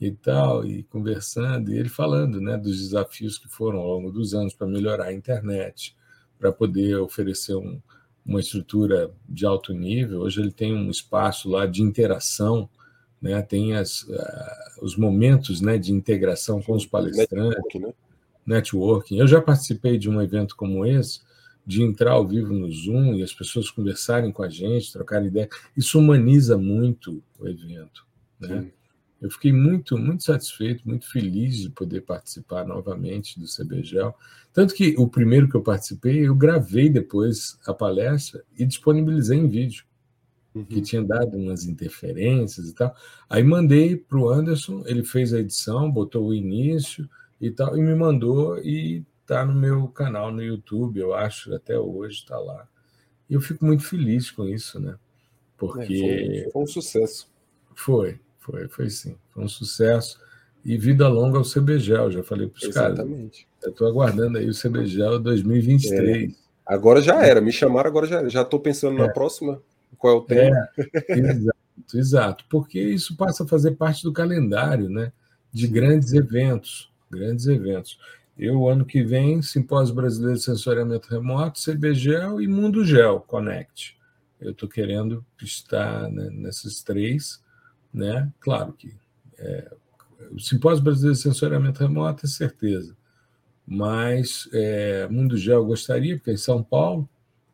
e tal, e conversando, e ele falando né, dos desafios que foram ao longo dos anos para melhorar a internet, para poder oferecer um, uma estrutura de alto nível. Hoje ele tem um espaço lá de interação, né, tem as, uh, os momentos né, de integração com os palestrantes, networking, né? Networking. Eu já participei de um evento como esse, de entrar ao vivo no Zoom e as pessoas conversarem com a gente, trocarem ideia. Isso humaniza muito o evento. Né? Sim. Eu fiquei muito, muito satisfeito, muito feliz de poder participar novamente do CBGEL. Tanto que o primeiro que eu participei, eu gravei depois a palestra e disponibilizei em vídeo, uhum. que tinha dado umas interferências e tal. Aí mandei para o Anderson, ele fez a edição, botou o início e tal, e me mandou e está no meu canal no YouTube, eu acho, até hoje está lá. E eu fico muito feliz com isso, né? Porque. É, foi, foi um sucesso. Foi, foi, foi sim. Foi um sucesso. E vida longa ao CBGEL, já falei para os caras. Exatamente. Eu estou aguardando aí o CBGEL 2023. É. Agora já era, me chamaram, agora já era. Já estou pensando é. na próxima. Qual é o tema? É, exato, (laughs) exato. Porque isso passa a fazer parte do calendário, né? De grandes eventos. Grandes eventos. Eu, ano que vem, Simpósio Brasileiro de Sensoriamento Remoto, CBGEL e Mundo Gel Connect. Eu estou querendo estar né, nesses três né? Claro que é, o Simpósio Brasileiro de Sensoriamento Remoto é certeza. mas é, Mundo Gel gostaria, porque é em São Paulo,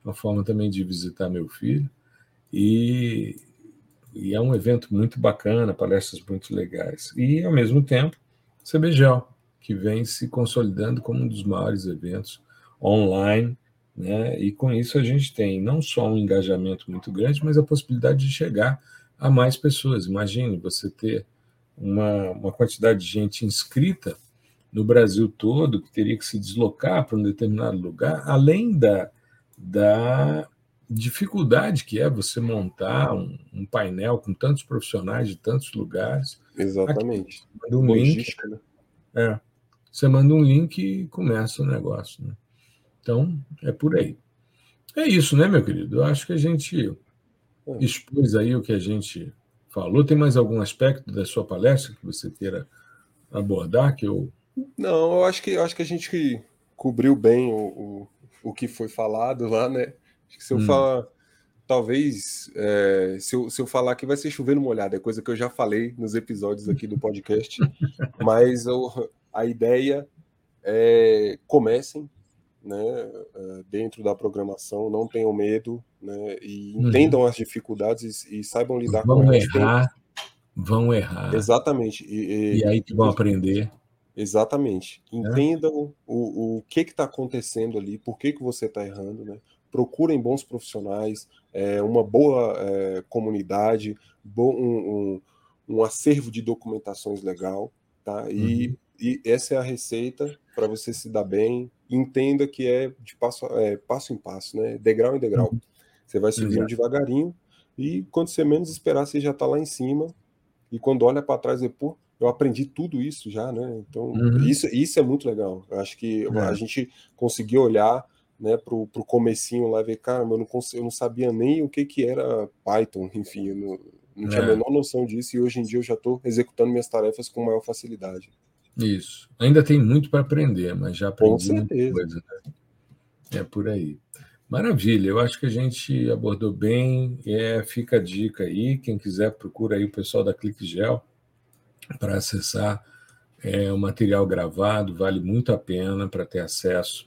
uma forma também de visitar meu filho, e, e é um evento muito bacana, palestras muito legais. E, ao mesmo tempo, CBGEL, que vem se consolidando como um dos maiores eventos online, né? e com isso a gente tem não só um engajamento muito grande, mas a possibilidade de chegar a mais pessoas. Imagine você ter uma, uma quantidade de gente inscrita no Brasil todo, que teria que se deslocar para um determinado lugar, além da, da dificuldade que é você montar um, um painel com tantos profissionais de tantos lugares. Exatamente. Aqui, um Logística, link, né? É, você manda um link e começa o negócio. Né? Então, é por aí. É isso, né, meu querido? Eu acho que a gente é. expôs aí o que a gente falou. Tem mais algum aspecto da sua palestra que você queira abordar que eu não, eu acho que, eu acho que a gente cobriu bem o, o, o que foi falado lá, né? Acho que se eu hum. falar, talvez, é, se, eu, se eu falar aqui vai ser chovendo molhado, é coisa que eu já falei nos episódios aqui do podcast, (laughs) mas eu, a ideia é comecem, né, é, dentro da programação, não tenham medo, né, e uhum. entendam uhum. as dificuldades e, e, saibam lidar vão com elas. Vão errar, vão errar. Exatamente. E, e, e aí que vão aprender. Exatamente. É. Entendam é. o, o que está acontecendo ali, por que, que você está errando, né? Procurem bons profissionais, é, uma boa é, comunidade, bom, um, um, um, acervo de documentações legal, tá? E, uhum. E essa é a receita para você se dar bem. Entenda que é de passo, é, passo em passo, né? Degrau em degrau. Uhum. Você vai subindo Exato. devagarinho e quando você menos esperar, você já está lá em cima. E quando olha para trás, depois, eu aprendi tudo isso já, né? Então, uhum. isso, isso é muito legal. Eu acho que é. a gente conseguiu olhar né, pro, pro comecinho lá e ver, cara, eu não, eu não sabia nem o que, que era Python, (laughs) enfim, eu não, não tinha é. a menor noção disso e hoje em dia eu já estou executando minhas tarefas com maior facilidade. Isso. Ainda tem muito para aprender, mas já aprendi muita coisa. Né? É por aí. Maravilha, eu acho que a gente abordou bem. É, fica a dica aí. Quem quiser, procura aí o pessoal da ClickGel para acessar é, o material gravado, vale muito a pena para ter acesso.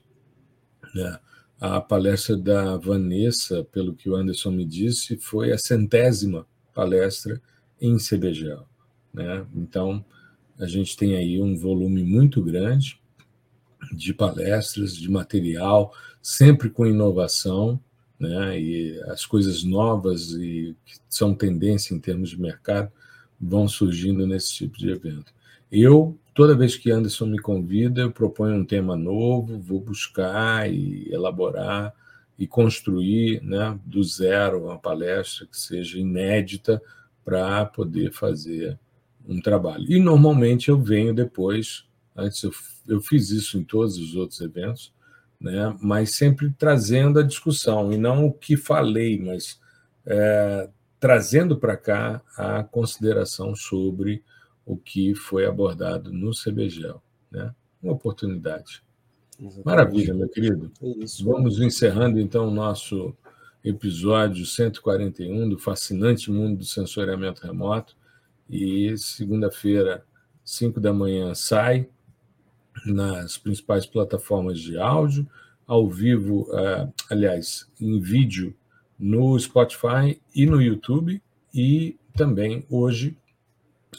Né? A palestra da Vanessa, pelo que o Anderson me disse, foi a centésima palestra em CBGL. Né? Então, a gente tem aí um volume muito grande de palestras, de material, sempre com inovação, né? e as coisas novas e que são tendência em termos de mercado vão surgindo nesse tipo de evento. Eu, toda vez que Anderson me convida, eu proponho um tema novo, vou buscar e elaborar e construir né, do zero uma palestra que seja inédita para poder fazer um trabalho. E normalmente eu venho depois, antes eu, eu fiz isso em todos os outros eventos, né, mas sempre trazendo a discussão, e não o que falei, mas é, trazendo para cá a consideração sobre o que foi abordado no CBGEL. Né? Uma oportunidade. Exatamente. Maravilha, meu querido. É isso, Vamos encerrando então o nosso episódio 141 do fascinante mundo do sensoriamento remoto. E segunda-feira, 5 da manhã, sai nas principais plataformas de áudio, ao vivo, uh, aliás, em vídeo no Spotify e no YouTube, e também hoje,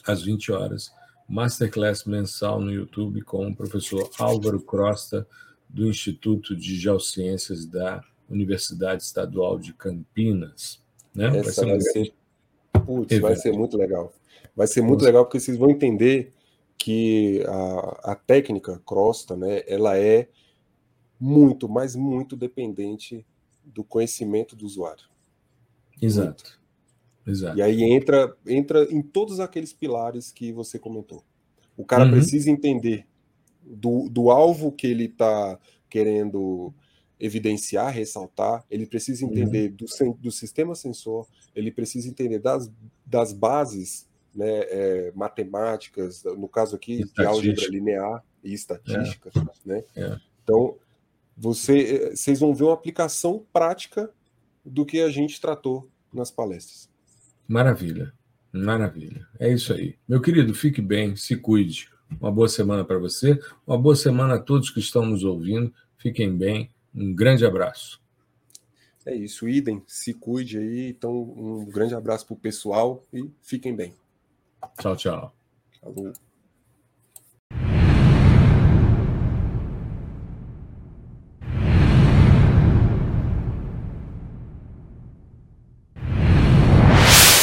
às 20 horas, Masterclass mensal no YouTube com o professor Álvaro Crosta, do Instituto de Geociências da Universidade Estadual de Campinas. Né? Essa vai ser, vai, ser... Putz, vai ser muito legal. Vai ser muito legal porque vocês vão entender que a, a técnica Crosta, né, ela é muito, mas muito dependente do conhecimento do usuário. Exato. Exato. E aí entra, entra em todos aqueles pilares que você comentou. O cara uhum. precisa entender do, do alvo que ele está querendo evidenciar, ressaltar, ele precisa entender uhum. do, do sistema sensor, ele precisa entender das, das bases né, é, matemáticas, no caso aqui, de álgebra linear e estatística. É. Né? É. Então, você, vocês vão ver uma aplicação prática do que a gente tratou nas palestras. Maravilha, maravilha. É isso aí. Meu querido, fique bem, se cuide. Uma boa semana para você, uma boa semana a todos que estão nos ouvindo. Fiquem bem, um grande abraço. É isso, idem, se cuide aí. Então, um grande abraço para o pessoal e fiquem bem. Tchau, tchau. Falou.